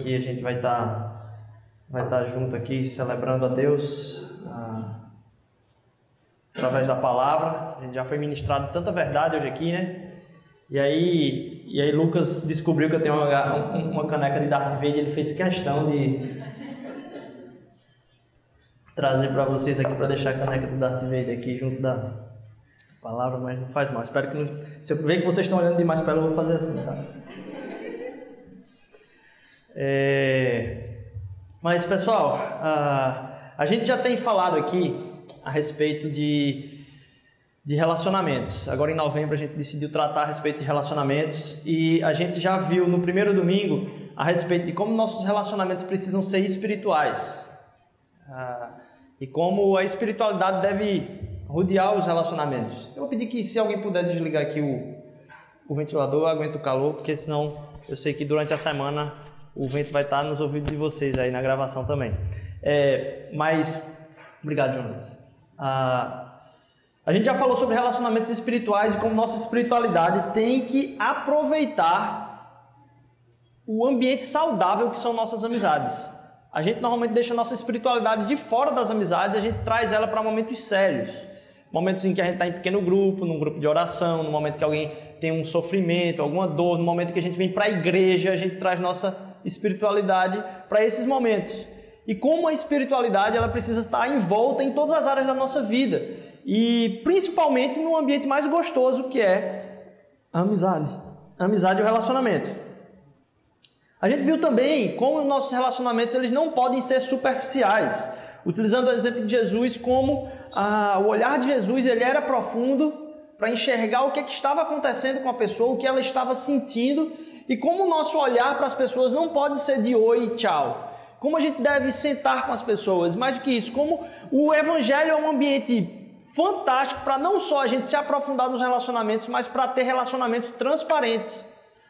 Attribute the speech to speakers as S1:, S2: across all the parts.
S1: aqui a gente vai estar tá, vai tá junto aqui celebrando a Deus ah, através da palavra. A gente já foi ministrado tanta verdade hoje aqui, né? E aí, e aí Lucas descobriu que eu tenho uma, uma caneca de Darth Vader. Ele fez questão de trazer para vocês aqui para deixar a caneca do Darth Vader aqui junto da palavra, mas não faz mal. Espero que não... se eu ver que vocês estão olhando demais para ela, eu vou fazer assim, tá? É... Mas pessoal, a... a gente já tem falado aqui a respeito de, de relacionamentos. Agora em novembro a gente decidiu tratar a respeito de relacionamentos e a gente já viu no primeiro domingo a respeito de como nossos relacionamentos precisam ser espirituais. E como a espiritualidade deve rodear os relacionamentos. Eu vou pedir que, se alguém puder desligar aqui o, o ventilador, aguenta o calor, porque senão eu sei que durante a semana o vento vai estar nos ouvidos de vocês aí na gravação também. É, mas, obrigado, Jonas. Ah, a gente já falou sobre relacionamentos espirituais e como nossa espiritualidade tem que aproveitar o ambiente saudável que são nossas amizades. A gente normalmente deixa a nossa espiritualidade de fora das amizades, a gente traz ela para momentos sérios. Momentos em que a gente está em pequeno grupo, num grupo de oração, no momento que alguém tem um sofrimento, alguma dor, no momento que a gente vem para a igreja, a gente traz nossa espiritualidade para esses momentos. E como a espiritualidade ela precisa estar envolta em todas as áreas da nossa vida e principalmente no ambiente mais gostoso que é a amizade, a amizade e o relacionamento. A gente viu também como nossos relacionamentos eles não podem ser superficiais, utilizando o exemplo de Jesus como ah, o olhar de Jesus ele era profundo para enxergar o que, é que estava acontecendo com a pessoa, o que ela estava sentindo e como o nosso olhar para as pessoas não pode ser de oi e tchau. Como a gente deve sentar com as pessoas, mais do que isso, como o evangelho é um ambiente fantástico para não só a gente se aprofundar nos relacionamentos, mas para ter relacionamentos transparentes,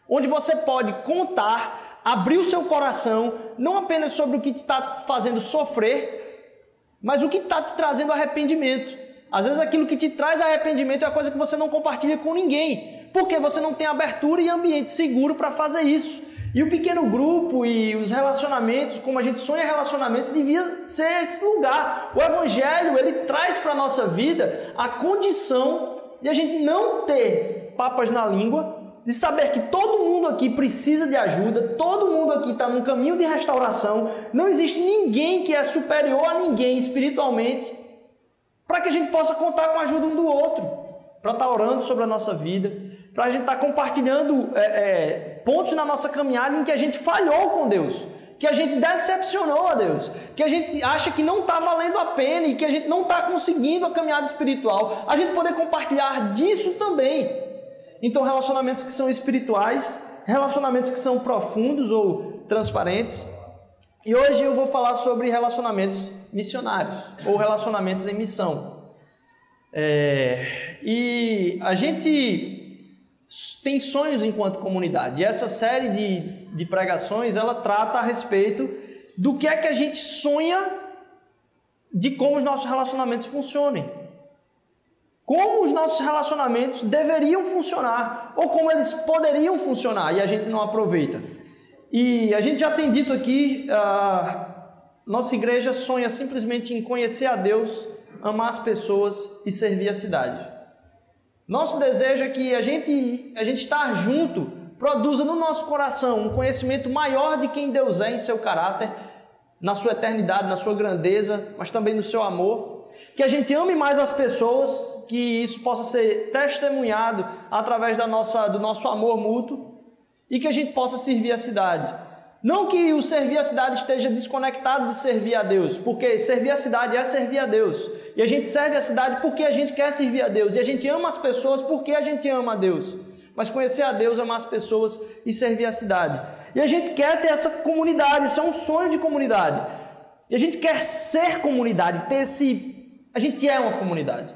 S1: onde você pode contar abrir o seu coração, não apenas sobre o que te está fazendo sofrer, mas o que está te trazendo arrependimento. Às vezes aquilo que te traz arrependimento é a coisa que você não compartilha com ninguém, porque você não tem abertura e ambiente seguro para fazer isso. E o pequeno grupo e os relacionamentos, como a gente sonha relacionamentos, devia ser esse lugar. O evangelho, ele traz para a nossa vida a condição de a gente não ter papas na língua, de saber que todo mundo aqui precisa de ajuda, todo mundo aqui está num caminho de restauração, não existe ninguém que é superior a ninguém espiritualmente, para que a gente possa contar com a ajuda um do outro, para estar tá orando sobre a nossa vida, para a gente estar tá compartilhando é, é, pontos na nossa caminhada em que a gente falhou com Deus, que a gente decepcionou a Deus, que a gente acha que não está valendo a pena e que a gente não está conseguindo a caminhada espiritual, a gente poder compartilhar disso também. Então, relacionamentos que são espirituais, relacionamentos que são profundos ou transparentes. E hoje eu vou falar sobre relacionamentos missionários ou relacionamentos em missão. É, e a gente tem sonhos enquanto comunidade. E essa série de, de pregações ela trata a respeito do que é que a gente sonha de como os nossos relacionamentos funcionem como os nossos relacionamentos deveriam funcionar ou como eles poderiam funcionar e a gente não aproveita. E a gente já tem dito aqui, nossa igreja sonha simplesmente em conhecer a Deus, amar as pessoas e servir a cidade. Nosso desejo é que a gente, a gente estar junto produza no nosso coração um conhecimento maior de quem Deus é em seu caráter, na sua eternidade, na sua grandeza, mas também no seu amor que a gente ame mais as pessoas, que isso possa ser testemunhado através da nossa, do nosso amor mútuo e que a gente possa servir a cidade. Não que o servir a cidade esteja desconectado de servir a Deus, porque servir a cidade é servir a Deus. E a gente serve a cidade porque a gente quer servir a Deus. E a gente ama as pessoas porque a gente ama a Deus. Mas conhecer a Deus, amar as pessoas e servir a cidade. E a gente quer ter essa comunidade, isso é um sonho de comunidade. E a gente quer ser comunidade, ter esse a gente é uma comunidade.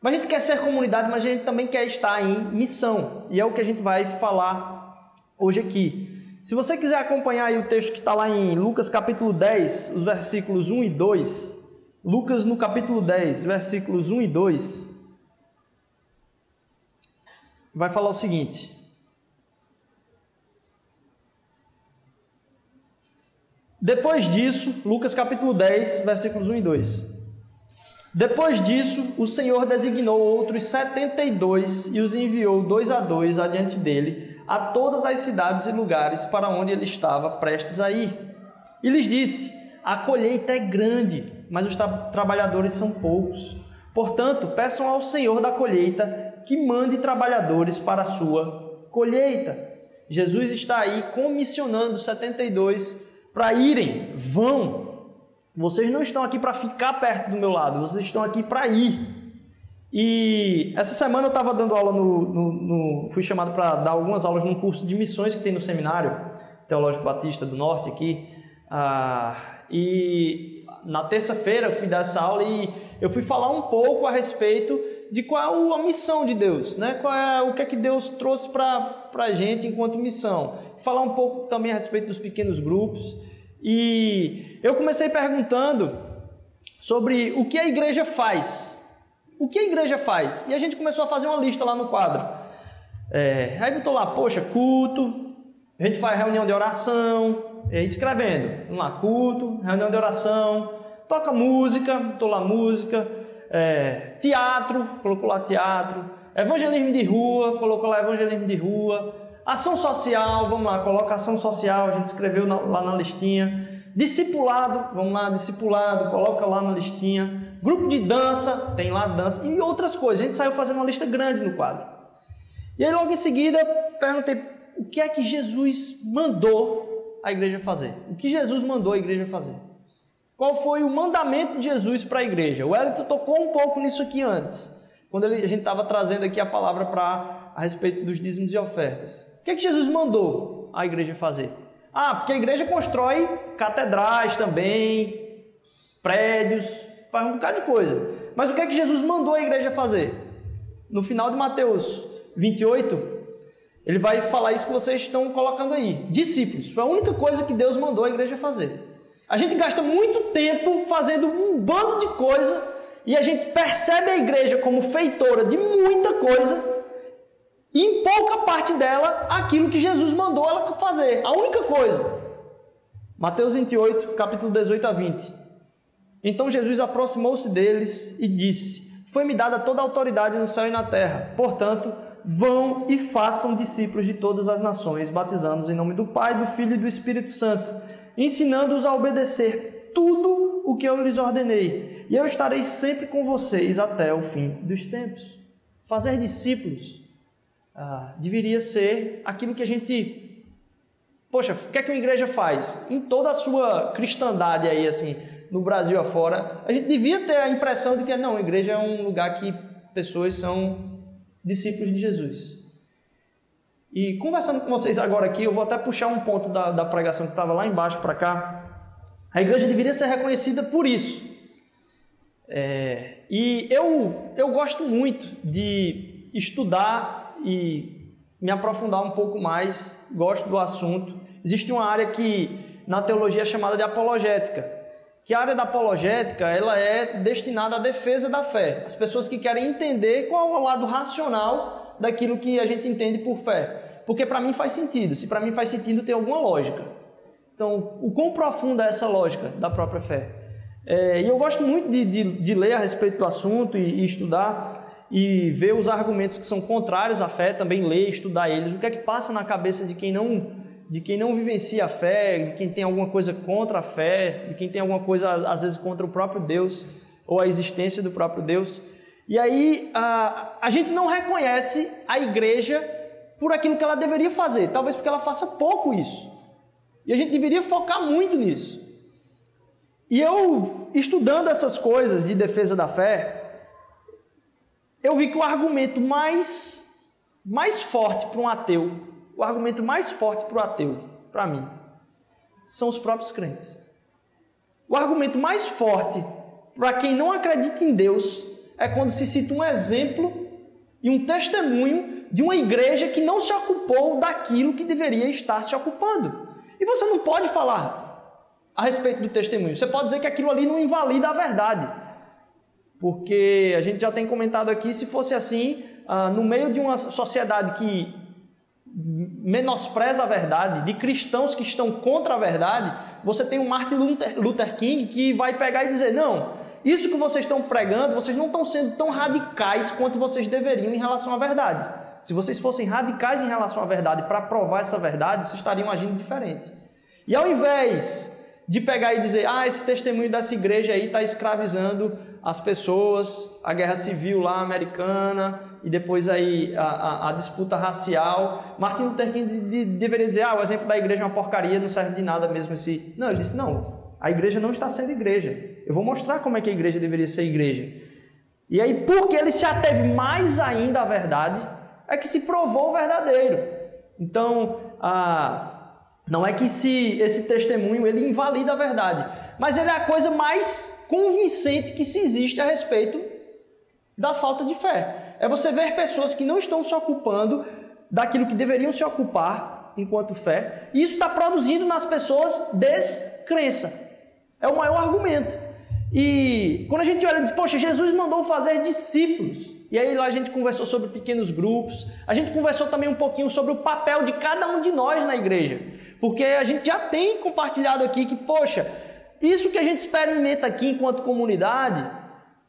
S1: Mas a gente quer ser comunidade, mas a gente também quer estar em missão. E é o que a gente vai falar hoje aqui. Se você quiser acompanhar o texto que está lá em Lucas capítulo 10, os versículos 1 e 2. Lucas no capítulo 10, versículos 1 e 2. vai falar o seguinte: Depois disso, Lucas capítulo 10, versículos 1 e 2. Depois disso, o Senhor designou outros setenta e dois e os enviou dois a dois adiante dele a todas as cidades e lugares para onde ele estava prestes a ir. E lhes disse: A colheita é grande, mas os trabalhadores são poucos. Portanto, peçam ao Senhor da colheita que mande trabalhadores para a sua colheita. Jesus está aí comissionando 72 para irem, vão. Vocês não estão aqui para ficar perto do meu lado, vocês estão aqui para ir. E essa semana eu estava dando aula no, no, no fui chamado para dar algumas aulas num curso de missões que tem no seminário Teológico Batista do Norte aqui. Ah, e na terça-feira eu fui dar essa aula e eu fui falar um pouco a respeito de qual a missão de Deus, né? Qual é o que é que Deus trouxe para a gente enquanto missão falar um pouco também a respeito dos pequenos grupos. E eu comecei perguntando sobre o que a igreja faz. O que a igreja faz? E a gente começou a fazer uma lista lá no quadro. É, aí botou lá, poxa, culto, a gente faz reunião de oração, é, escrevendo. Vamos lá, culto, reunião de oração, toca música, botou lá música, é, teatro, colocou lá teatro, evangelismo de rua, colocou lá evangelismo de rua, Ação social, vamos lá, coloca ação social, a gente escreveu lá na listinha. Discipulado, vamos lá, discipulado, coloca lá na listinha. Grupo de dança, tem lá dança e outras coisas. A gente saiu fazendo uma lista grande no quadro. E aí logo em seguida perguntei o que é que Jesus mandou a igreja fazer? O que Jesus mandou a igreja fazer? Qual foi o mandamento de Jesus para a igreja? O Wellington tocou um pouco nisso aqui antes, quando ele, a gente estava trazendo aqui a palavra para a respeito dos dízimos e ofertas. O que, é que Jesus mandou a igreja fazer? Ah, porque a igreja constrói catedrais também, prédios, faz um bocado de coisa. Mas o que é que Jesus mandou a igreja fazer? No final de Mateus 28, ele vai falar isso que vocês estão colocando aí. Discípulos. Foi a única coisa que Deus mandou a igreja fazer. A gente gasta muito tempo fazendo um bando de coisa e a gente percebe a igreja como feitora de muita coisa e em pouca parte dela, aquilo que Jesus mandou ela fazer. A única coisa. Mateus 28, capítulo 18 a 20. Então Jesus aproximou-se deles e disse: Foi-me dada toda a autoridade no céu e na terra. Portanto, vão e façam discípulos de todas as nações, batizando-os em nome do Pai, do Filho e do Espírito Santo, ensinando-os a obedecer tudo o que eu lhes ordenei. E eu estarei sempre com vocês até o fim dos tempos. Fazer discípulos ah, deveria ser aquilo que a gente. Poxa, o que é que uma igreja faz? Em toda a sua cristandade aí, assim, no Brasil afora, a gente devia ter a impressão de que não, a igreja é um lugar que pessoas são discípulos de Jesus. E conversando com vocês agora aqui, eu vou até puxar um ponto da, da pregação que estava lá embaixo para cá. A igreja deveria ser reconhecida por isso. É, e eu, eu gosto muito de estudar e me aprofundar um pouco mais, gosto do assunto. Existe uma área que na teologia é chamada de apologética, que a área da apologética ela é destinada à defesa da fé. As pessoas que querem entender qual é o lado racional daquilo que a gente entende por fé. Porque para mim faz sentido. Se para mim faz sentido, tem alguma lógica. Então, o quão profunda é essa lógica da própria fé? É, e eu gosto muito de, de, de, ler a respeito do assunto e, e estudar e ver os argumentos que são contrários à fé, também ler, estudar eles, o que é que passa na cabeça de quem não de quem não vivencia a fé, de quem tem alguma coisa contra a fé, de quem tem alguma coisa às vezes contra o próprio Deus ou a existência do próprio Deus. E aí a, a gente não reconhece a igreja por aquilo que ela deveria fazer, talvez porque ela faça pouco isso. E a gente deveria focar muito nisso. E eu, estudando essas coisas de defesa da fé, eu vi que o argumento mais, mais forte para um ateu, o argumento mais forte para o ateu, para mim, são os próprios crentes. O argumento mais forte para quem não acredita em Deus é quando se cita um exemplo e um testemunho de uma igreja que não se ocupou daquilo que deveria estar se ocupando. E você não pode falar a respeito do testemunho. Você pode dizer que aquilo ali não invalida a verdade porque a gente já tem comentado aqui, se fosse assim, ah, no meio de uma sociedade que menospreza a verdade, de cristãos que estão contra a verdade, você tem o Martin Luther King que vai pegar e dizer: não, isso que vocês estão pregando, vocês não estão sendo tão radicais quanto vocês deveriam em relação à verdade. Se vocês fossem radicais em relação à verdade para provar essa verdade, vocês estariam agindo diferente. E ao invés de pegar e dizer, ah, esse testemunho dessa igreja aí está escravizando as pessoas, a guerra civil lá americana e depois aí a, a, a disputa racial. Martin Luther King de, de, deveria dizer, ah, o exemplo da igreja é uma porcaria, não serve de nada mesmo esse. Não, ele disse, não, a igreja não está sendo igreja. Eu vou mostrar como é que a igreja deveria ser igreja. E aí, porque ele se ateve mais ainda à verdade, é que se provou verdadeiro. Então, ah, não é que se, esse testemunho ele invalida a verdade, mas ele é a coisa mais convincente que se existe a respeito da falta de fé. É você ver pessoas que não estão se ocupando daquilo que deveriam se ocupar enquanto fé, e isso está produzindo nas pessoas descrença. É o maior argumento. E quando a gente olha e diz, poxa, Jesus mandou fazer discípulos. E aí lá a gente conversou sobre pequenos grupos, a gente conversou também um pouquinho sobre o papel de cada um de nós na igreja. Porque a gente já tem compartilhado aqui que, poxa, isso que a gente experimenta aqui enquanto comunidade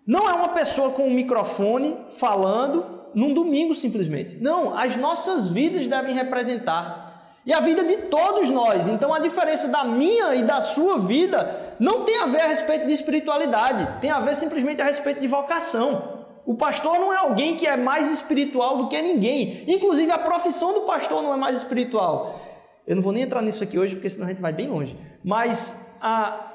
S1: não é uma pessoa com um microfone falando num domingo simplesmente. Não, as nossas vidas devem representar. E a vida de todos nós. Então a diferença da minha e da sua vida não tem a ver a respeito de espiritualidade, tem a ver simplesmente a respeito de vocação. O pastor não é alguém que é mais espiritual do que ninguém. Inclusive, a profissão do pastor não é mais espiritual. Eu não vou nem entrar nisso aqui hoje, porque senão a gente vai bem longe. Mas a,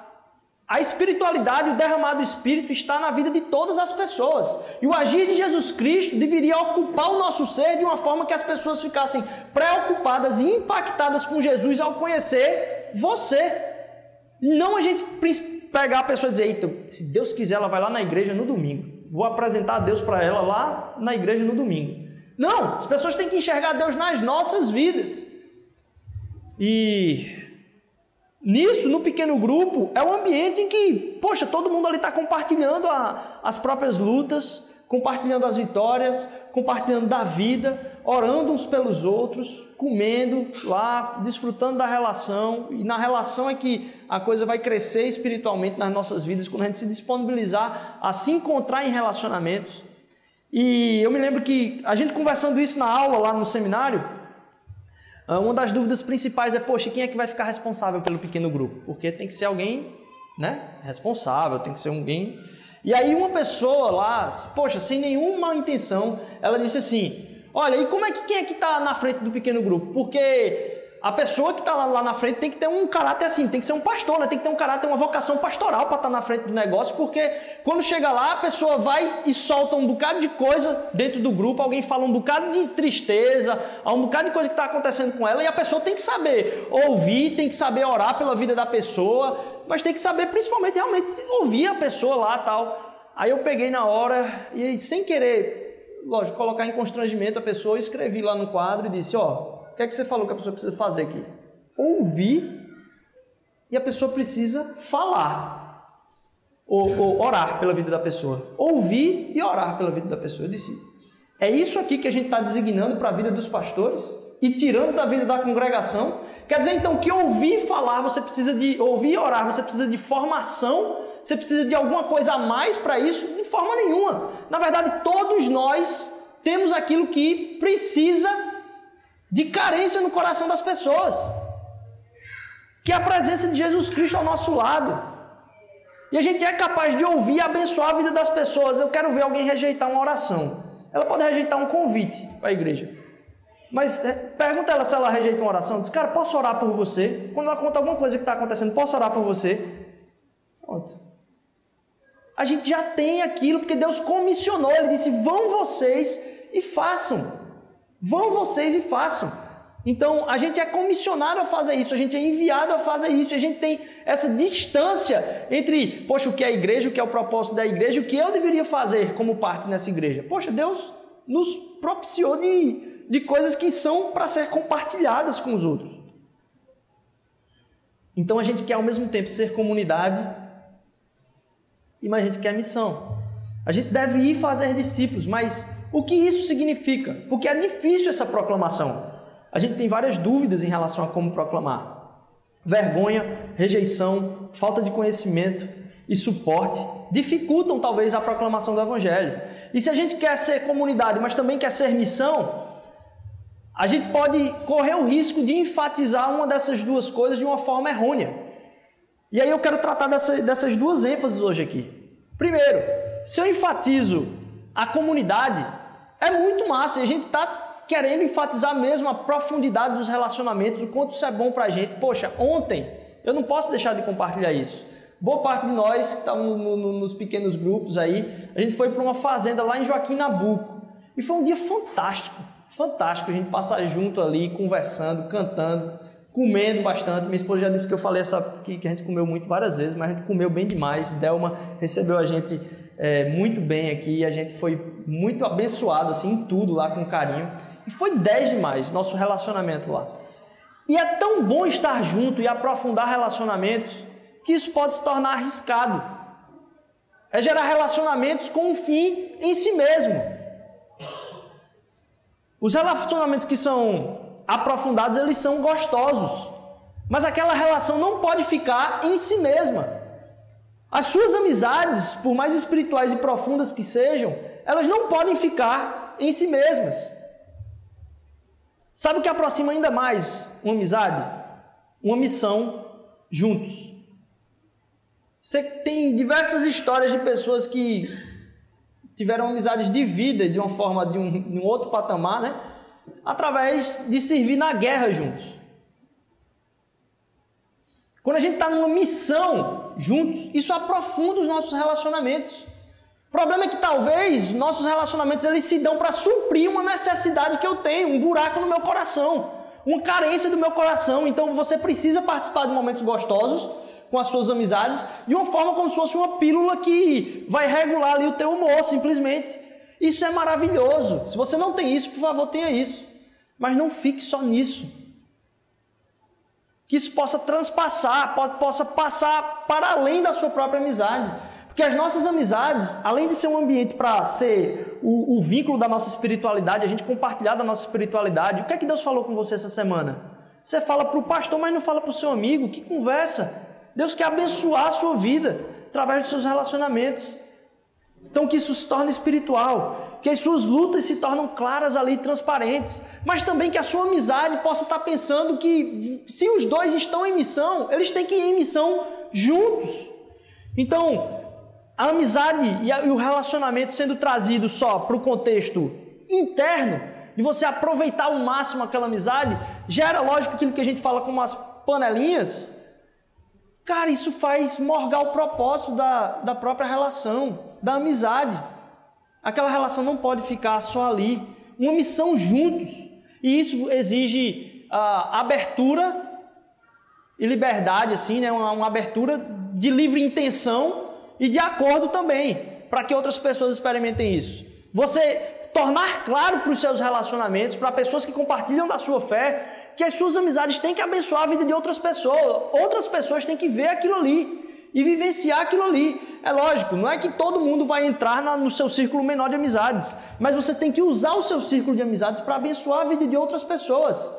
S1: a espiritualidade, o derramado do Espírito está na vida de todas as pessoas. E o agir de Jesus Cristo deveria ocupar o nosso ser de uma forma que as pessoas ficassem preocupadas e impactadas com Jesus ao conhecer você. Não a gente pegar a pessoa e dizer, eita, se Deus quiser, ela vai lá na igreja no domingo vou apresentar a Deus para ela lá na igreja no domingo. Não, as pessoas têm que enxergar Deus nas nossas vidas. E nisso, no pequeno grupo, é um ambiente em que, poxa, todo mundo ali está compartilhando a, as próprias lutas, compartilhando as vitórias, compartilhando da vida, orando uns pelos outros, comendo lá, desfrutando da relação. E na relação é que a coisa vai crescer espiritualmente nas nossas vidas quando a gente se disponibilizar a se encontrar em relacionamentos. E eu me lembro que a gente conversando isso na aula lá no seminário, uma das dúvidas principais é, poxa, quem é que vai ficar responsável pelo pequeno grupo? Porque tem que ser alguém, né, responsável, tem que ser alguém e aí uma pessoa lá, poxa, sem nenhuma intenção, ela disse assim: Olha, e como é que quem é que está na frente do pequeno grupo? Porque a pessoa que está lá, lá, na frente tem que ter um caráter assim, tem que ser um pastor, né? tem que ter um caráter, uma vocação pastoral para estar tá na frente do negócio, porque quando chega lá, a pessoa vai e solta um bocado de coisa dentro do grupo, alguém fala um bocado de tristeza, um bocado de coisa que está acontecendo com ela, e a pessoa tem que saber ouvir, tem que saber orar pela vida da pessoa, mas tem que saber principalmente realmente ouvir a pessoa lá tal. Aí eu peguei na hora e sem querer, lógico, colocar em constrangimento a pessoa, escrevi lá no quadro e disse, ó, que é que você falou que a pessoa precisa fazer aqui? Ouvir e a pessoa precisa falar. Ou, ou, orar pela vida da pessoa. Ouvir e orar pela vida da pessoa. Eu disse: é isso aqui que a gente está designando para a vida dos pastores e tirando da vida da congregação. Quer dizer então que ouvir falar você precisa de ouvir e orar, você precisa de formação, você precisa de alguma coisa a mais para isso? De forma nenhuma. Na verdade, todos nós temos aquilo que precisa de carência no coração das pessoas. Que a presença de Jesus Cristo ao nosso lado. E a gente é capaz de ouvir e abençoar a vida das pessoas. Eu quero ver alguém rejeitar uma oração. Ela pode rejeitar um convite para a igreja. Mas é, pergunta ela se ela rejeita uma oração. Diz, cara, posso orar por você? Quando ela conta alguma coisa que está acontecendo, posso orar por você? Pronto. A gente já tem aquilo, porque Deus comissionou. Ele disse: vão vocês e façam. Vão vocês e façam. Então, a gente é comissionado a fazer isso, a gente é enviado a fazer isso, a gente tem essa distância entre, poxa, o que é a igreja, o que é o propósito da igreja, o que eu deveria fazer como parte nessa igreja. Poxa, Deus nos propiciou de, de coisas que são para ser compartilhadas com os outros. Então, a gente quer ao mesmo tempo ser comunidade, mas a gente quer missão. A gente deve ir fazer discípulos, mas o que isso significa, porque é difícil essa proclamação. A gente tem várias dúvidas em relação a como proclamar. Vergonha, rejeição, falta de conhecimento e suporte dificultam talvez a proclamação do Evangelho. E se a gente quer ser comunidade, mas também quer ser missão, a gente pode correr o risco de enfatizar uma dessas duas coisas de uma forma errônea. E aí eu quero tratar dessa, dessas duas ênfases hoje aqui. Primeiro, se eu enfatizo a comunidade, é muito massa. E a gente está querendo enfatizar mesmo a profundidade dos relacionamentos, o quanto isso é bom para a gente. Poxa, ontem eu não posso deixar de compartilhar isso. Boa parte de nós que estávamos no, no, nos pequenos grupos aí, a gente foi para uma fazenda lá em Joaquim Nabuco. E foi um dia fantástico fantástico a gente passar junto ali, conversando, cantando, comendo bastante. Minha esposa já disse que eu falei essa, que, que a gente comeu muito várias vezes, mas a gente comeu bem demais. Delma recebeu a gente é, muito bem aqui, a gente foi muito abençoado assim, em tudo lá com carinho. E foi 10 demais nosso relacionamento lá. E é tão bom estar junto e aprofundar relacionamentos que isso pode se tornar arriscado. É gerar relacionamentos com um fim em si mesmo. Os relacionamentos que são aprofundados, eles são gostosos. Mas aquela relação não pode ficar em si mesma. As suas amizades, por mais espirituais e profundas que sejam, elas não podem ficar em si mesmas. Sabe o que aproxima ainda mais uma amizade? Uma missão juntos. Você tem diversas histórias de pessoas que tiveram amizades de vida de uma forma, de um, de um outro patamar, né? Através de servir na guerra juntos. Quando a gente está numa missão juntos, isso aprofunda os nossos relacionamentos. O problema é que talvez nossos relacionamentos eles se dão para suprir uma necessidade que eu tenho, um buraco no meu coração, uma carência do meu coração. Então você precisa participar de momentos gostosos com as suas amizades de uma forma como se fosse uma pílula que vai regular ali o teu humor, simplesmente. Isso é maravilhoso. Se você não tem isso, por favor, tenha isso. Mas não fique só nisso. Que isso possa transpassar, possa passar para além da sua própria amizade. Porque as nossas amizades, além de ser um ambiente para ser o, o, vínculo da nossa espiritualidade, a gente compartilhar da nossa espiritualidade, o que é que Deus falou com você essa semana? Você fala para o pastor, mas não fala para o seu amigo. Que conversa! Deus quer abençoar a sua vida através dos seus relacionamentos. Então que isso se torne espiritual, que as suas lutas se tornam claras ali, transparentes, mas também que a sua amizade possa estar pensando que se os dois estão em missão, eles têm que ir em missão juntos. Então, a amizade e o relacionamento sendo trazido só para o contexto interno, de você aproveitar ao máximo aquela amizade, gera, lógico, aquilo que a gente fala como as panelinhas, Cara, isso faz morgar o propósito da, da própria relação, da amizade. Aquela relação não pode ficar só ali. Uma missão juntos. E isso exige uh, abertura e liberdade, assim, né? Uma, uma abertura de livre intenção e de acordo também, para que outras pessoas experimentem isso. Você tornar claro para os seus relacionamentos, para pessoas que compartilham da sua fé, que as suas amizades têm que abençoar a vida de outras pessoas. Outras pessoas têm que ver aquilo ali e vivenciar aquilo ali. É lógico, não é que todo mundo vai entrar no seu círculo menor de amizades, mas você tem que usar o seu círculo de amizades para abençoar a vida de outras pessoas.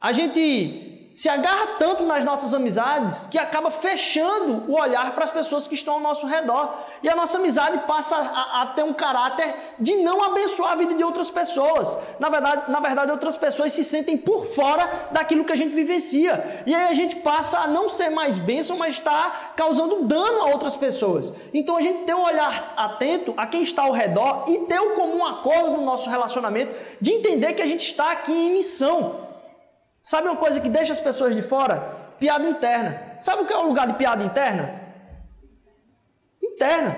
S1: A gente se agarra tanto nas nossas amizades que acaba fechando o olhar para as pessoas que estão ao nosso redor. E a nossa amizade passa a, a, ter um caráter de não abençoar a vida de outras pessoas. Na verdade, na verdade, outras pessoas se sentem por fora daquilo que a gente vivencia. E aí a gente passa a não ser mais bênção, mas está causando dano a outras pessoas. Então a gente tem um olhar atento a quem está ao redor e ter o comum acordo no nosso relacionamento de entender que a gente está aqui em missão. Sabe uma coisa que deixa as pessoas de fora? Piada interna. Sabe o que é o lugar de piada interna? Interna.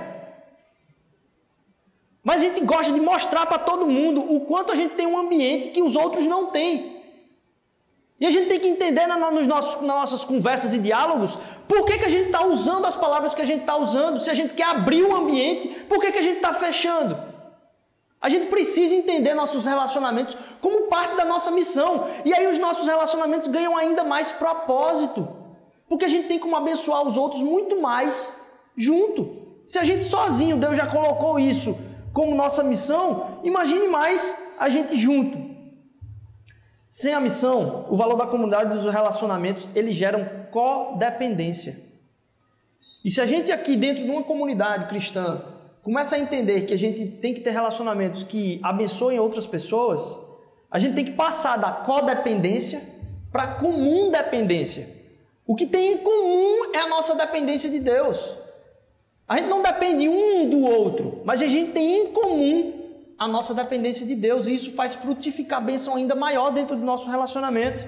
S1: Mas a gente gosta de mostrar para todo mundo o quanto a gente tem um ambiente que os outros não têm. E a gente tem que entender na, nos nossos, nas nossas conversas e diálogos por que, que a gente está usando as palavras que a gente está usando. Se a gente quer abrir o ambiente, por que, que a gente está fechando? A gente precisa entender nossos relacionamentos como parte da nossa missão. E aí os nossos relacionamentos ganham ainda mais propósito. Porque a gente tem como abençoar os outros muito mais junto. Se a gente sozinho, Deus já colocou isso como nossa missão, imagine mais a gente junto. Sem a missão, o valor da comunidade dos relacionamentos, eles geram codependência. E se a gente aqui dentro de uma comunidade cristã começa a entender que a gente tem que ter relacionamentos que abençoem outras pessoas, a gente tem que passar da codependência para comum dependência. O que tem em comum é a nossa dependência de Deus. A gente não depende um do outro, mas a gente tem em comum a nossa dependência de Deus e isso faz frutificar a bênção ainda maior dentro do nosso relacionamento.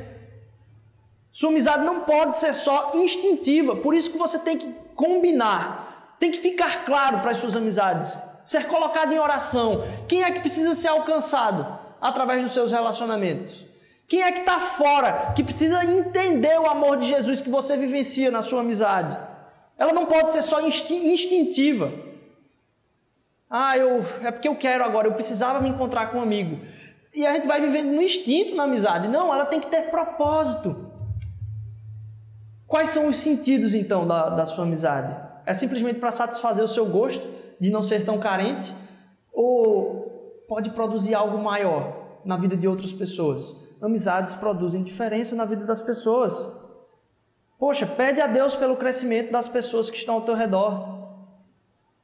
S1: Sua amizade não pode ser só instintiva, por isso que você tem que combinar, tem que ficar claro para as suas amizades, ser colocado em oração. Quem é que precisa ser alcançado através dos seus relacionamentos? Quem é que está fora, que precisa entender o amor de Jesus que você vivencia na sua amizade? Ela não pode ser só instintiva. Ah, eu é porque eu quero agora, eu precisava me encontrar com um amigo. E a gente vai vivendo no instinto na amizade. Não, ela tem que ter propósito. Quais são os sentidos então da, da sua amizade? É simplesmente para satisfazer o seu gosto de não ser tão carente? Ou pode produzir algo maior na vida de outras pessoas? Amizades produzem diferença na vida das pessoas. Poxa, pede a Deus pelo crescimento das pessoas que estão ao teu redor.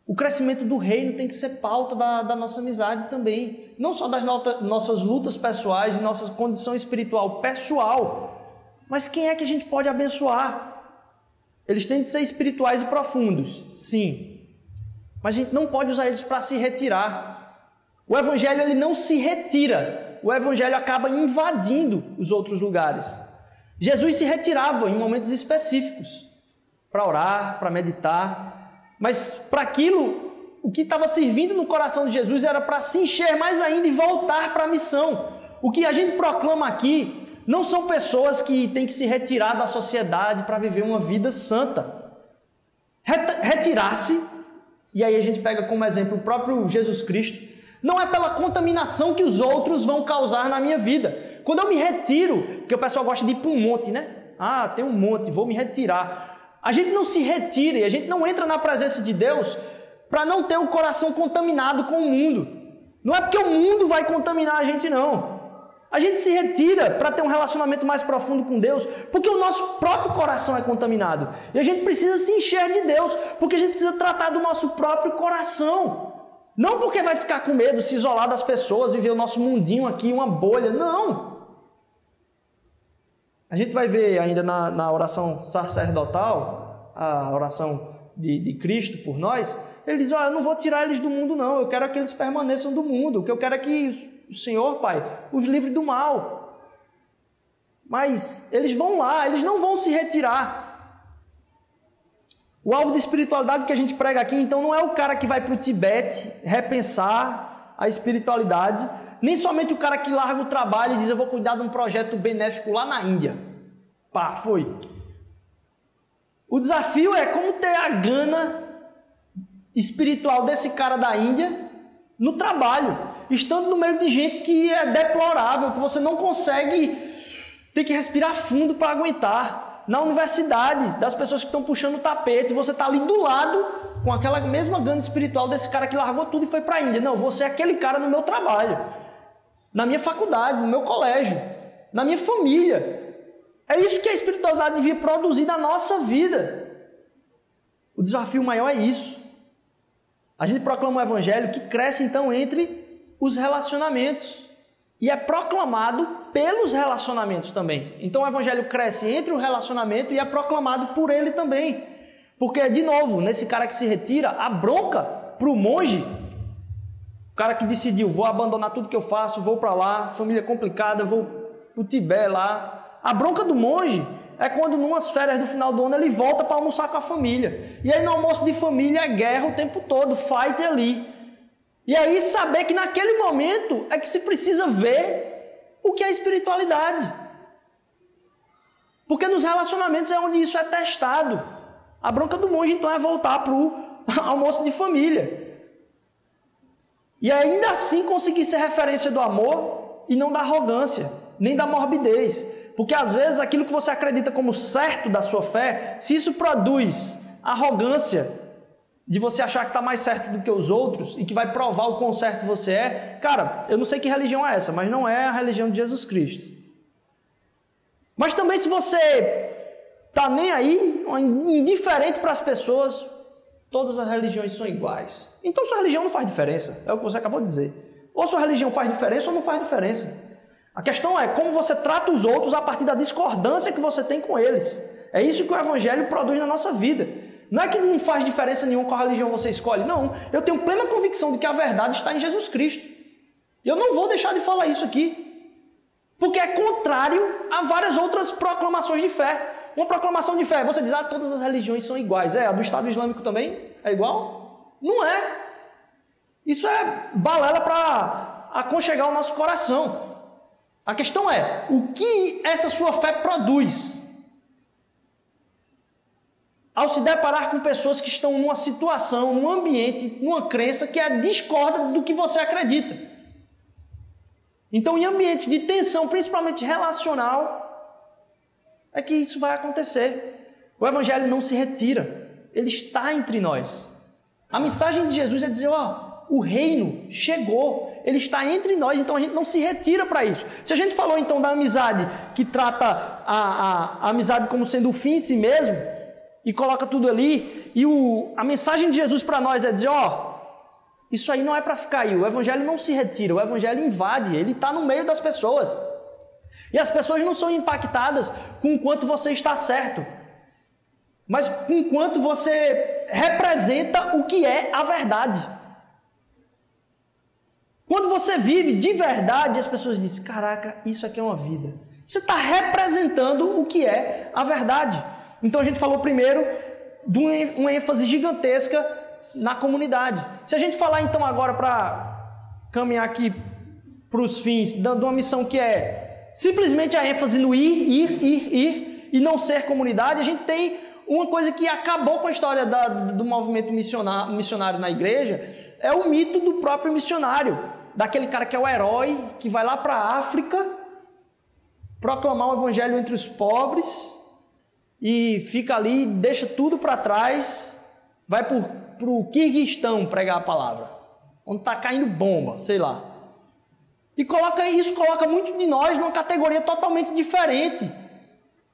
S1: O crescimento do reino tem que ser pauta da, da nossa amizade também. Não só das nota, nossas lutas pessoais e nossa condição espiritual pessoal, mas quem é que a gente pode abençoar? Eles têm de ser espirituais e profundos, sim. Mas a gente não pode usar eles para se retirar. O evangelho ele não se retira. O evangelho acaba invadindo os outros lugares. Jesus se retirava em momentos específicos para orar, para meditar, mas para aquilo, o que estava servindo no coração de Jesus era para se encher mais ainda e voltar para a missão. O que a gente proclama aqui não são pessoas que têm que se retirar da sociedade para viver uma vida santa. Retirar-se, e aí a gente pega como exemplo o próprio Jesus Cristo, não é pela contaminação que os outros vão causar na minha vida. Quando eu me retiro, porque o pessoal gosta de ir para um monte, né? Ah, tem um monte, vou me retirar. A gente não se retira e a gente não entra na presença de Deus para não ter o coração contaminado com o mundo. Não é porque o mundo vai contaminar a gente, não. A gente se retira para ter um relacionamento mais profundo com Deus, porque o nosso próprio coração é contaminado. E a gente precisa se encher de Deus, porque a gente precisa tratar do nosso próprio coração. Não porque vai ficar com medo, se isolar das pessoas, viver o nosso mundinho aqui, uma bolha. Não. A gente vai ver ainda na, na oração sacerdotal, a oração de, de Cristo por nós, ele diz: Olha, eu não vou tirar eles do mundo, não, eu quero que eles permaneçam do mundo, o que eu quero é que o Senhor, Pai, os livre do mal. Mas eles vão lá, eles não vão se retirar. O alvo de espiritualidade que a gente prega aqui, então, não é o cara que vai para o Tibete repensar a espiritualidade, nem somente o cara que larga o trabalho e diz eu vou cuidar de um projeto benéfico lá na Índia. Pá, foi. O desafio é como ter a gana espiritual desse cara da Índia no trabalho, estando no meio de gente que é deplorável, que você não consegue ter que respirar fundo para aguentar. Na universidade, das pessoas que estão puxando o tapete, você está ali do lado com aquela mesma gana espiritual desse cara que largou tudo e foi para a Índia. Não, você é aquele cara no meu trabalho na minha faculdade, no meu colégio, na minha família. É isso que a espiritualidade devia produzir na nossa vida. O desafio maior é isso. A gente proclama um evangelho que cresce então entre os relacionamentos e é proclamado pelos relacionamentos também. Então o evangelho cresce entre o relacionamento e é proclamado por ele também. Porque, de novo, nesse cara que se retira, a bronca para o monge cara que decidiu, vou abandonar tudo que eu faço, vou para lá, família complicada, vou pro Tibete lá. A bronca do monge é quando numas férias do final do ano ele volta para almoçar com a família. E aí no almoço de família é guerra o tempo todo, fight ali. E aí saber que naquele momento é que se precisa ver o que é espiritualidade. Porque nos relacionamentos é onde isso é testado. A bronca do monge então é voltar para o almoço de família. E ainda assim conseguir ser referência do amor e não da arrogância, nem da morbidez. Porque às vezes aquilo que você acredita como certo da sua fé, se isso produz arrogância, de você achar que está mais certo do que os outros e que vai provar o quão certo você é, cara, eu não sei que religião é essa, mas não é a religião de Jesus Cristo. Mas também se você tá nem aí, indiferente para as pessoas, todas as religiões são iguais. Então sua religião não faz diferença, é o que você acabou de dizer. Ou sua religião faz diferença ou não faz diferença. A questão é como você trata os outros a partir da discordância que você tem com eles. É isso que o evangelho produz na nossa vida. Não é que não faz diferença nenhuma qual religião você escolhe. Não. Eu tenho plena convicção de que a verdade está em Jesus Cristo. E eu não vou deixar de falar isso aqui. Porque é contrário a várias outras proclamações de fé. Uma proclamação de fé, você diz, ah, todas as religiões são iguais. É, a do Estado Islâmico também é igual? Não é. Isso é balela para aconchegar o nosso coração. A questão é, o que essa sua fé produz? Ao se deparar com pessoas que estão numa situação, num ambiente, numa crença que é discorda do que você acredita. Então, em ambientes de tensão, principalmente relacional, é que isso vai acontecer. O evangelho não se retira, ele está entre nós. A mensagem de Jesus é dizer, ó, o reino chegou, ele está entre nós, então a gente não se retira para isso. Se a gente falou então da amizade que trata a, a, a amizade como sendo o fim em si mesmo, e coloca tudo ali. E o, a mensagem de Jesus para nós é dizer: ó, isso aí não é para ficar aí. O evangelho não se retira, o evangelho invade, ele está no meio das pessoas. E as pessoas não são impactadas com o quanto você está certo, mas com o quanto você representa o que é a verdade. Quando você vive de verdade, as pessoas dizem: caraca, isso aqui é uma vida. Você está representando o que é a verdade. Então a gente falou primeiro de uma ênfase gigantesca na comunidade. Se a gente falar então agora para caminhar aqui para os fins, dando uma missão que é simplesmente a ênfase no ir, ir, ir, ir e não ser comunidade, a gente tem uma coisa que acabou com a história da, do movimento missionário, missionário na igreja, é o mito do próprio missionário, daquele cara que é o herói, que vai lá para a África proclamar o evangelho entre os pobres e fica ali, deixa tudo para trás, vai para o Kirguistão pregar a palavra, onde está caindo bomba, sei lá. E coloca isso coloca muito de nós numa categoria totalmente diferente.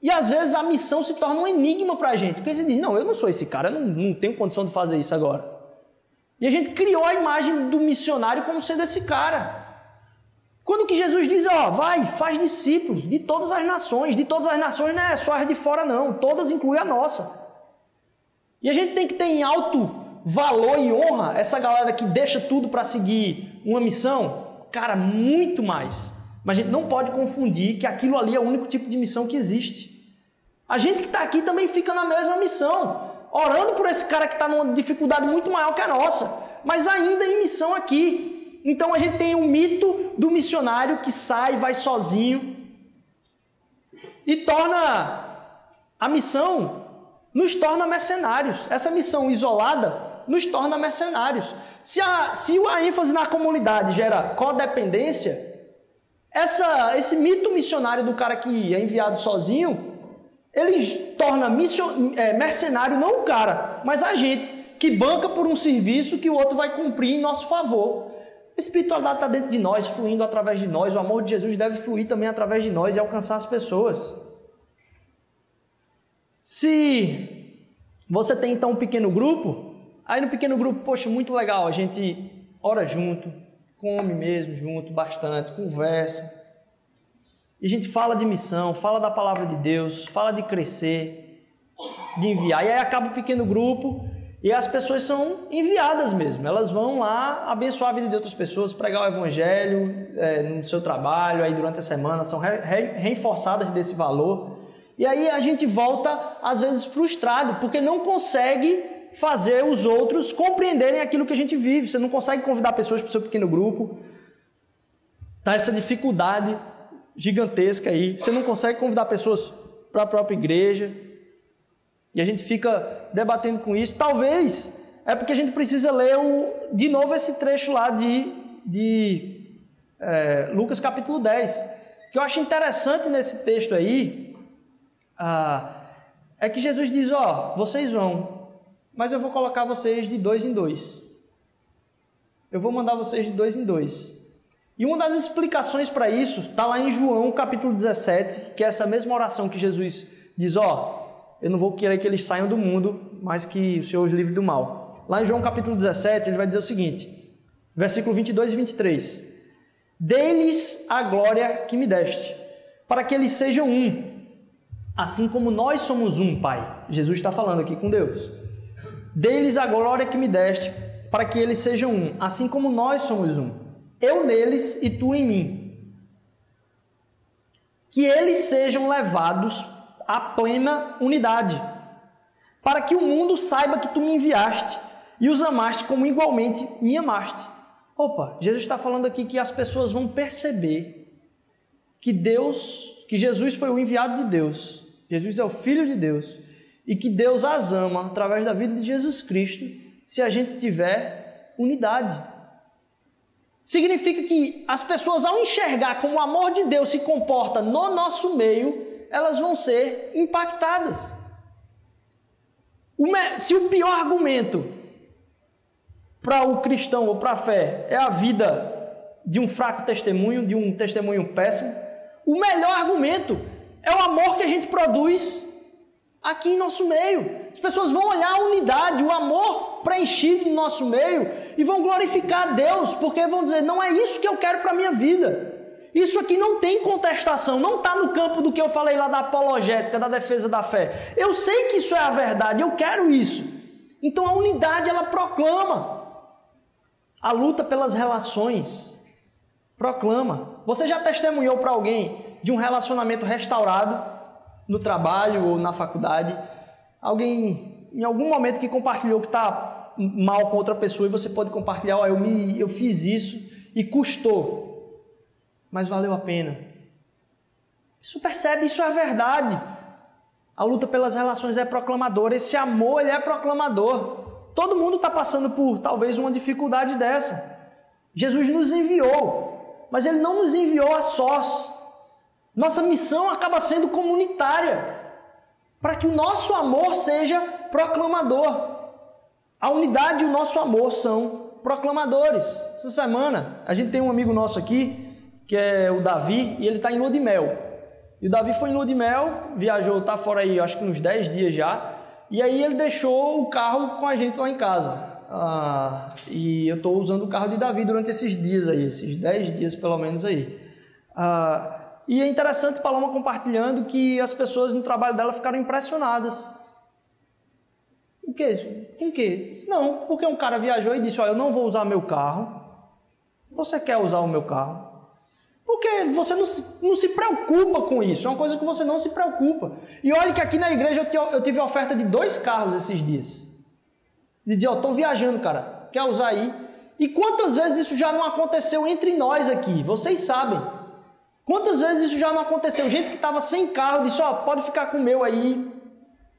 S1: E às vezes a missão se torna um enigma para a gente, porque você diz: não, eu não sou esse cara, eu não, não tenho condição de fazer isso agora. E a gente criou a imagem do missionário como sendo esse cara. Quando que Jesus diz, ó, vai, faz discípulos de todas as nações, de todas as nações não é só as de fora não, todas incluem a nossa. E a gente tem que ter em alto valor e honra essa galera que deixa tudo para seguir uma missão, cara, muito mais. Mas a gente não pode confundir que aquilo ali é o único tipo de missão que existe. A gente que está aqui também fica na mesma missão, orando por esse cara que está numa dificuldade muito maior que a nossa, mas ainda em missão aqui. Então a gente tem o mito do missionário que sai, vai sozinho e torna a missão, nos torna mercenários. Essa missão isolada nos torna mercenários. Se a, se a ênfase na comunidade gera codependência, essa, esse mito missionário do cara que é enviado sozinho, ele torna mission, é, mercenário não o cara, mas a gente que banca por um serviço que o outro vai cumprir em nosso favor. A espiritualidade está dentro de nós, fluindo através de nós. O amor de Jesus deve fluir também através de nós e alcançar as pessoas. Se você tem então um pequeno grupo, aí no pequeno grupo, poxa, muito legal, a gente ora junto, come mesmo junto, bastante, conversa. E a gente fala de missão, fala da palavra de Deus, fala de crescer, de enviar. E aí acaba o pequeno grupo, e as pessoas são enviadas mesmo, elas vão lá abençoar a vida de outras pessoas, pregar o evangelho é, no seu trabalho, aí durante a semana, são re, re, reforçadas desse valor. E aí a gente volta, às vezes, frustrado, porque não consegue fazer os outros compreenderem aquilo que a gente vive. Você não consegue convidar pessoas para o seu pequeno grupo. Tá essa dificuldade gigantesca aí. Você não consegue convidar pessoas para a própria igreja. E a gente fica debatendo com isso. Talvez é porque a gente precisa ler o, de novo esse trecho lá de, de é, Lucas capítulo 10. O que eu acho interessante nesse texto aí ah, é que Jesus diz: Ó, vocês vão mas eu vou colocar vocês de dois em dois. Eu vou mandar vocês de dois em dois. E uma das explicações para isso está lá em João capítulo 17, que é essa mesma oração que Jesus diz: Ó, eu não vou querer que eles saiam do mundo, mas que o Senhor os livre do mal. Lá em João capítulo 17, ele vai dizer o seguinte, versículo 22 e 23: Dê-lhes a glória que me deste, para que eles sejam um, assim como nós somos um, Pai. Jesus está falando aqui com Deus. Dê-lhes a glória que me deste, para que eles sejam um, assim como nós somos um. Eu neles e tu em mim. Que eles sejam levados à plena unidade, para que o mundo saiba que tu me enviaste e os amaste como igualmente me amaste. Opa, Jesus está falando aqui que as pessoas vão perceber que Deus, que Jesus foi o enviado de Deus, Jesus é o Filho de Deus, e que Deus as ama através da vida de Jesus Cristo, se a gente tiver unidade. Significa que as pessoas, ao enxergar como o amor de Deus se comporta no nosso meio, elas vão ser impactadas. Se o pior argumento para o cristão ou para a fé é a vida de um fraco testemunho, de um testemunho péssimo, o melhor argumento é o amor que a gente produz aqui em nosso meio. As pessoas vão olhar a unidade, o amor preenchido no nosso meio e vão glorificar a Deus, porque vão dizer: não é isso que eu quero para a minha vida. Isso aqui não tem contestação, não está no campo do que eu falei lá da apologética, da defesa da fé. Eu sei que isso é a verdade, eu quero isso. Então a unidade ela proclama. A luta pelas relações proclama. Você já testemunhou para alguém de um relacionamento restaurado no trabalho ou na faculdade, alguém em algum momento que compartilhou que está mal com outra pessoa e você pode compartilhar, oh, eu, me, eu fiz isso e custou, mas valeu a pena. Isso percebe, isso é verdade. A luta pelas relações é proclamadora, esse amor ele é proclamador. Todo mundo está passando por talvez uma dificuldade dessa. Jesus nos enviou, mas ele não nos enviou a sós. Nossa missão acaba sendo comunitária, para que o nosso amor seja proclamador. A unidade e o nosso amor são proclamadores. Essa semana a gente tem um amigo nosso aqui, que é o Davi, e ele está em lua de mel. E o Davi foi em lua de mel, viajou, está fora aí, acho que uns 10 dias já. E aí ele deixou o carro com a gente lá em casa. Ah, e eu estou usando o carro de Davi durante esses dias aí, esses 10 dias pelo menos aí. Ah, e é interessante Paloma compartilhando que as pessoas no trabalho dela ficaram impressionadas. O quê? Com o quê? Não, porque um cara viajou e disse: Olha, eu não vou usar meu carro. Você quer usar o meu carro? Porque você não, não se preocupa com isso, é uma coisa que você não se preocupa. E olha que aqui na igreja eu, tive a oferta de dois carros esses dias. De dizer: Ó, oh, estou viajando, cara, quer usar aí? E quantas vezes isso já não aconteceu entre nós aqui? Vocês sabem. Quantas vezes isso já não aconteceu? Gente que estava sem carro disse: Ó, oh, pode ficar com o meu aí,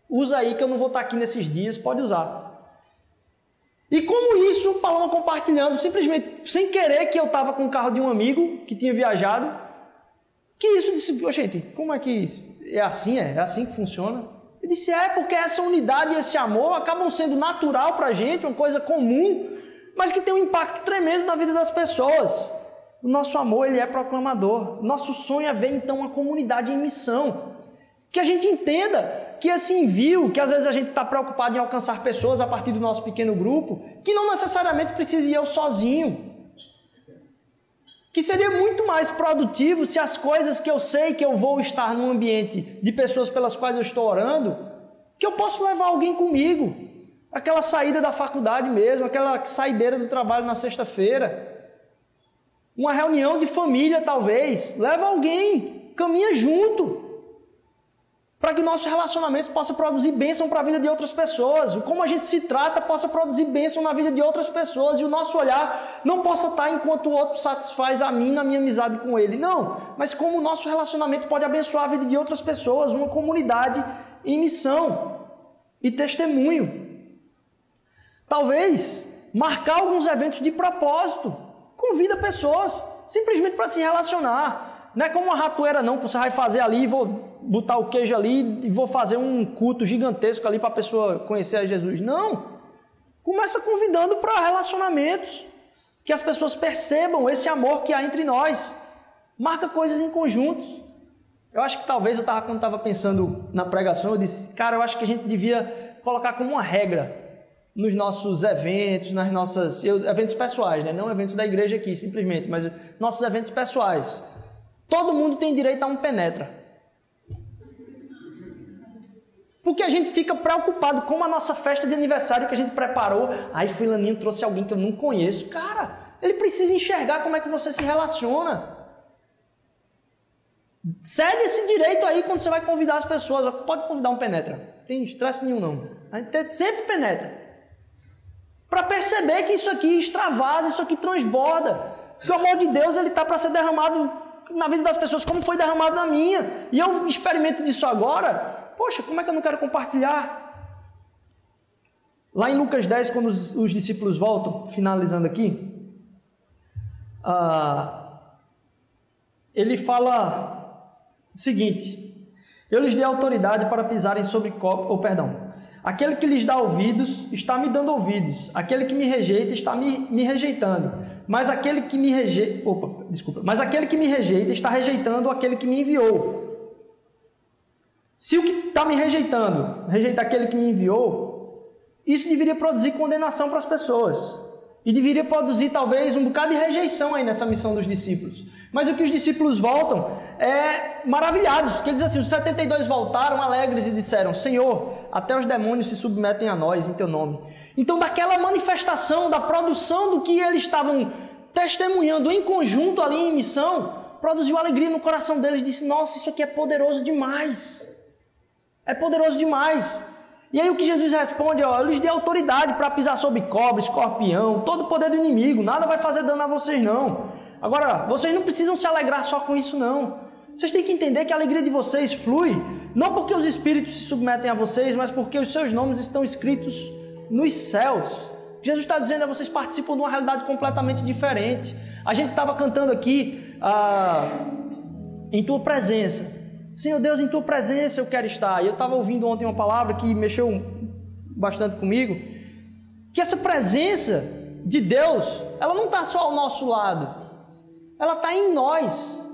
S1: usa aí que eu não vou estar aqui nesses dias, pode usar. E como isso, Paloma compartilhando, simplesmente sem querer que eu estava com o carro de um amigo que tinha viajado, que isso disse: oh, gente, como é que é assim? É, é assim que funciona? Ele disse: é porque essa unidade e esse amor acabam sendo natural para a gente, uma coisa comum, mas que tem um impacto tremendo na vida das pessoas. O nosso amor ele é proclamador. Nosso sonho é ver então uma comunidade em missão. Que a gente entenda que esse envio, que às vezes a gente está preocupado em alcançar pessoas a partir do nosso pequeno grupo, que não necessariamente precisa ir eu sozinho. Que seria muito mais produtivo se as coisas que eu sei que eu vou estar num ambiente de pessoas pelas quais eu estou orando, que eu posso levar alguém comigo. Aquela saída da faculdade mesmo, aquela saideira do trabalho na sexta-feira uma reunião de família, talvez. Leva alguém, caminha junto. Para que nosso relacionamento possa produzir bênção para a vida de outras pessoas. O como a gente se trata possa produzir bênção na vida de outras pessoas. E o nosso olhar não possa estar enquanto o outro satisfaz a mim na minha amizade com ele. Não, mas como o nosso relacionamento pode abençoar a vida de outras pessoas. Uma comunidade em missão e testemunho. Talvez marcar alguns eventos de propósito Convida pessoas, simplesmente para se relacionar. Não é como uma ratoeira não, que você vai fazer ali, vou botar o queijo ali e vou fazer um culto gigantesco ali para a pessoa conhecer a Jesus. Não. Começa convidando para relacionamentos, que as pessoas percebam esse amor que há entre nós. Marca coisas em conjuntos. Eu acho que talvez eu estava quando estava pensando na pregação, eu disse, cara, eu acho que a gente devia colocar como uma regra nos nossos eventos, nas nossas eu, eventos pessoais, né? não eventos da igreja aqui simplesmente, mas nossos eventos pessoais. Todo mundo tem direito a um penetra. Porque a gente fica preocupado com a nossa festa de aniversário que a gente preparou. Aí fulaninho trouxe alguém que eu não conheço. Cara, ele precisa enxergar como é que você se relaciona. Cede esse direito aí quando você vai convidar as pessoas. Pode convidar um penetra. Tem estresse nenhum não. A gente sempre penetra para perceber que isso aqui extravasa, isso aqui transborda. Que o amor de Deus ele está para ser derramado na vida das pessoas, como foi derramado na minha. E eu experimento disso agora. Poxa, como é que eu não quero compartilhar? Lá em Lucas 10, quando os, os discípulos voltam, finalizando aqui, ah, ele fala o seguinte: Eu lhes dei autoridade para pisarem sobre copo, ou perdão, Aquele que lhes dá ouvidos está me dando ouvidos. Aquele que me rejeita está me, me rejeitando. Mas aquele que me rejeita, opa, desculpa. Mas aquele que me rejeita está rejeitando aquele que me enviou. Se o que está me rejeitando rejeita aquele que me enviou, isso deveria produzir condenação para as pessoas. E deveria produzir talvez um bocado de rejeição aí nessa missão dos discípulos. Mas o que os discípulos voltam é maravilhados, porque eles assim, os 72 voltaram alegres e disseram: Senhor, até os demônios se submetem a nós em teu nome. Então, daquela manifestação, da produção do que eles estavam testemunhando em conjunto ali em missão, produziu alegria no coração deles. Disse: Nossa, isso aqui é poderoso demais. É poderoso demais. E aí o que Jesus responde, ó, eu lhes dei autoridade para pisar sobre cobra, escorpião, todo o poder do inimigo, nada vai fazer dano a vocês não. Agora, vocês não precisam se alegrar só com isso, não. Vocês têm que entender que a alegria de vocês flui não porque os espíritos se submetem a vocês, mas porque os seus nomes estão escritos nos céus. Jesus está dizendo a vocês participam de uma realidade completamente diferente. A gente estava cantando aqui ah, em tua presença. Senhor Deus, em tua presença eu quero estar. E eu estava ouvindo ontem uma palavra que mexeu bastante comigo. Que essa presença de Deus, ela não está só ao nosso lado ela está em nós.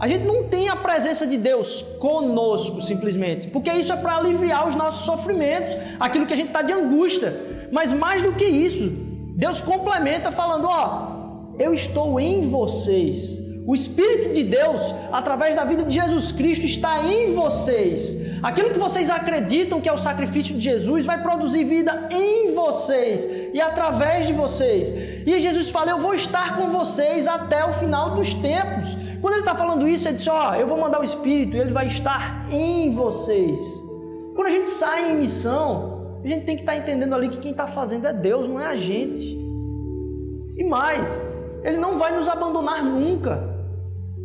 S1: A gente não tem a presença de Deus conosco simplesmente, porque isso é para aliviar os nossos sofrimentos, aquilo que a gente está de angústia. Mas mais do que isso, Deus complementa falando: Ó, eu estou em vocês. O Espírito de Deus, através da vida de Jesus Cristo, está em vocês. Aquilo que vocês acreditam que é o sacrifício de Jesus vai produzir vida em vocês e através de vocês. E Jesus fala: Eu vou estar com vocês até o final dos tempos. Quando ele está falando isso, ele diz: Ó, oh, eu vou mandar o Espírito e ele vai estar em vocês. Quando a gente sai em missão, a gente tem que estar tá entendendo ali que quem está fazendo é Deus, não é a gente. E mais, Ele não vai nos abandonar nunca.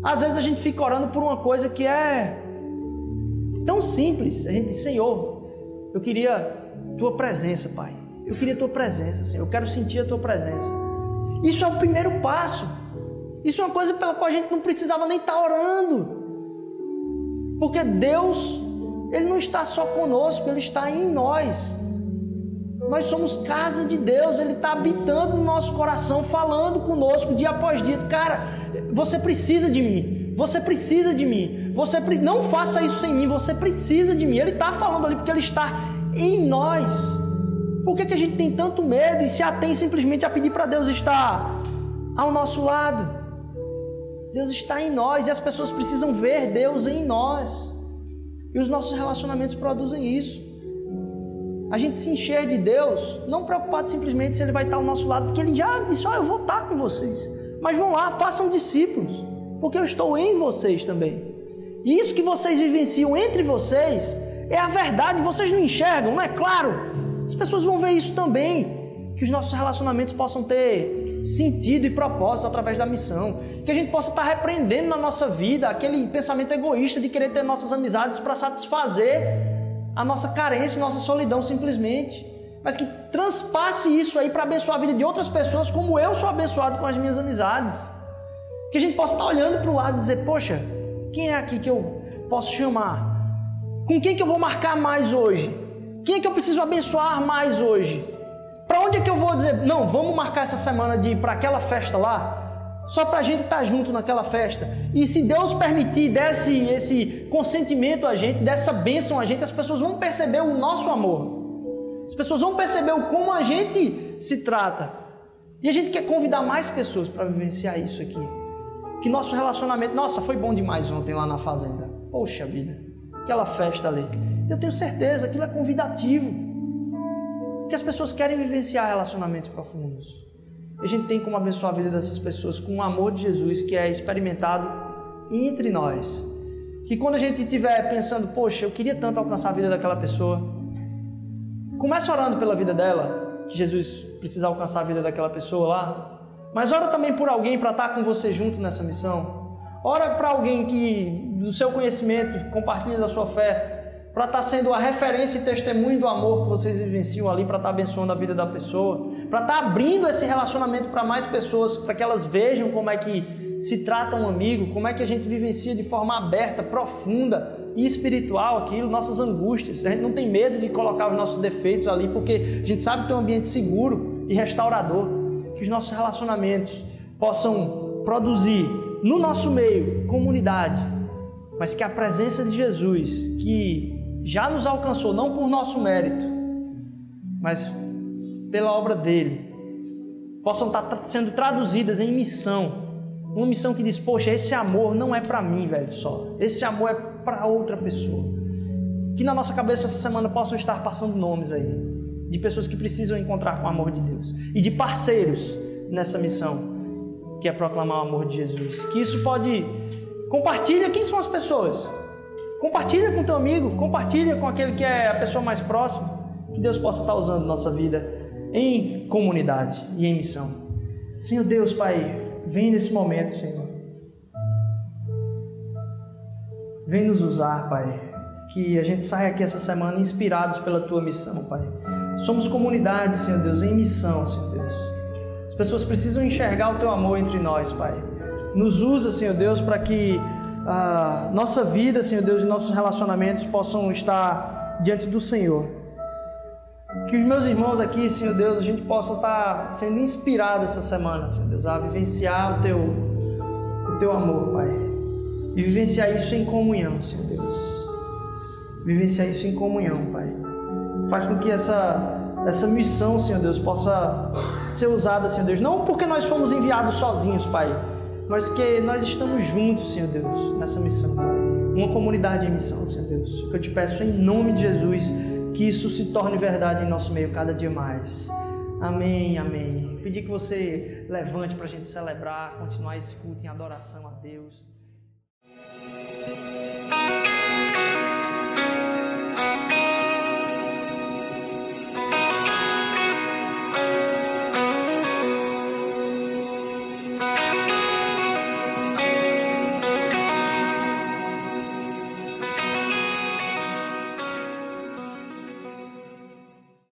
S1: Às vezes a gente fica orando por uma coisa que é tão simples. A gente diz, Senhor, eu queria tua presença, Pai. Eu queria tua presença, Senhor. Eu quero sentir a tua presença. Isso é o primeiro passo. Isso é uma coisa pela qual a gente não precisava nem estar orando. Porque Deus, Ele não está só conosco, Ele está em nós. Nós somos casa de Deus, Ele está habitando no nosso coração, falando conosco dia após dia. Cara, você precisa de mim, você precisa de mim, você não faça isso sem mim, você precisa de mim. Ele está falando ali porque Ele está em nós. Por que, que a gente tem tanto medo e se atém simplesmente a pedir para Deus estar ao nosso lado? Deus está em nós e as pessoas precisam ver Deus em nós. E os nossos relacionamentos produzem isso a gente se encher de Deus, não preocupado simplesmente se Ele vai estar ao nosso lado, porque Ele já disse: oh, eu vou estar com vocês. Mas vão lá, façam discípulos, porque eu estou em vocês também. E isso que vocês vivenciam entre vocês é a verdade, vocês não enxergam, não é claro? As pessoas vão ver isso também. Que os nossos relacionamentos possam ter sentido e propósito através da missão. Que a gente possa estar repreendendo na nossa vida aquele pensamento egoísta de querer ter nossas amizades para satisfazer a nossa carência, nossa solidão simplesmente, mas que transpasse isso aí para abençoar a vida de outras pessoas, como eu sou abençoado com as minhas amizades. Que a gente possa estar olhando para o lado e dizer: Poxa, quem é aqui que eu posso chamar? Com quem que eu vou marcar mais hoje? Quem é que eu preciso abençoar mais hoje? Para onde é que eu vou dizer, não, vamos marcar essa semana de ir para aquela festa lá? Só para a gente estar tá junto naquela festa. E se Deus permitir, desse esse consentimento a gente, dessa bênção a gente, as pessoas vão perceber o nosso amor. As pessoas vão perceber o como a gente se trata. E a gente quer convidar mais pessoas para vivenciar isso aqui. Que nosso relacionamento, nossa, foi bom demais ontem lá na fazenda. Poxa vida, aquela festa ali. Eu tenho certeza, aquilo é convidativo. Que as pessoas querem vivenciar relacionamentos profundos. E a gente tem como abençoar a vida dessas pessoas com o amor de Jesus que é experimentado entre nós. Que quando a gente estiver pensando, poxa, eu queria tanto alcançar a vida daquela pessoa, comece orando pela vida dela, que Jesus precisa alcançar a vida daquela pessoa lá. Mas ora também por alguém para estar com você junto nessa missão. Ora para alguém que, do seu conhecimento, compartilha da sua fé, para estar tá sendo a referência e testemunho do amor que vocês vivenciam ali, para estar tá abençoando a vida da pessoa, para estar tá abrindo esse relacionamento para mais pessoas, para que elas vejam como é que se trata um amigo, como é que a gente vivencia de forma aberta, profunda e espiritual aquilo, nossas angústias. A gente não tem medo de colocar os nossos defeitos ali, porque a gente sabe que tem um ambiente seguro e restaurador. Que os nossos relacionamentos possam produzir no nosso meio comunidade, mas que a presença de Jesus, que já nos alcançou, não por nosso mérito, mas pela obra dele, possam estar sendo traduzidas em missão. Uma missão que diz: Poxa, esse amor não é para mim, velho, só. Esse amor é para outra pessoa. Que na nossa cabeça essa semana possam estar passando nomes aí, de pessoas que precisam encontrar com o amor de Deus e de parceiros nessa missão, que é proclamar o amor de Jesus. Que isso pode. Compartilha quem são as pessoas Compartilha com teu amigo, compartilha com aquele que é a pessoa mais próxima. Que Deus possa estar usando nossa vida em comunidade e em missão. Senhor Deus, Pai, vem nesse momento, Senhor. Vem nos usar, Pai. Que a gente saia aqui essa semana inspirados pela tua missão, Pai. Somos comunidade, Senhor Deus, em missão, Senhor Deus. As pessoas precisam enxergar o teu amor entre nós, Pai. Nos usa, Senhor Deus, para que a nossa vida, Senhor Deus, e nossos relacionamentos possam estar diante do Senhor. Que os meus irmãos aqui, Senhor Deus, a gente possa estar sendo inspirado essa semana, Senhor Deus, a vivenciar o teu, o teu amor, Pai. E vivenciar isso em comunhão, Senhor Deus. Vivenciar isso em comunhão, Pai. Faz com que essa, essa missão, Senhor Deus, possa ser usada, Senhor Deus. Não porque nós fomos enviados sozinhos, Pai mas que nós estamos juntos, Senhor Deus, nessa missão, Pai. Uma comunidade em missão, Senhor Deus. Que eu te peço em nome de Jesus que isso se torne verdade em nosso meio cada dia mais. Amém, amém. Pedir que você levante para a gente celebrar, continuar esse culto em adoração a Deus.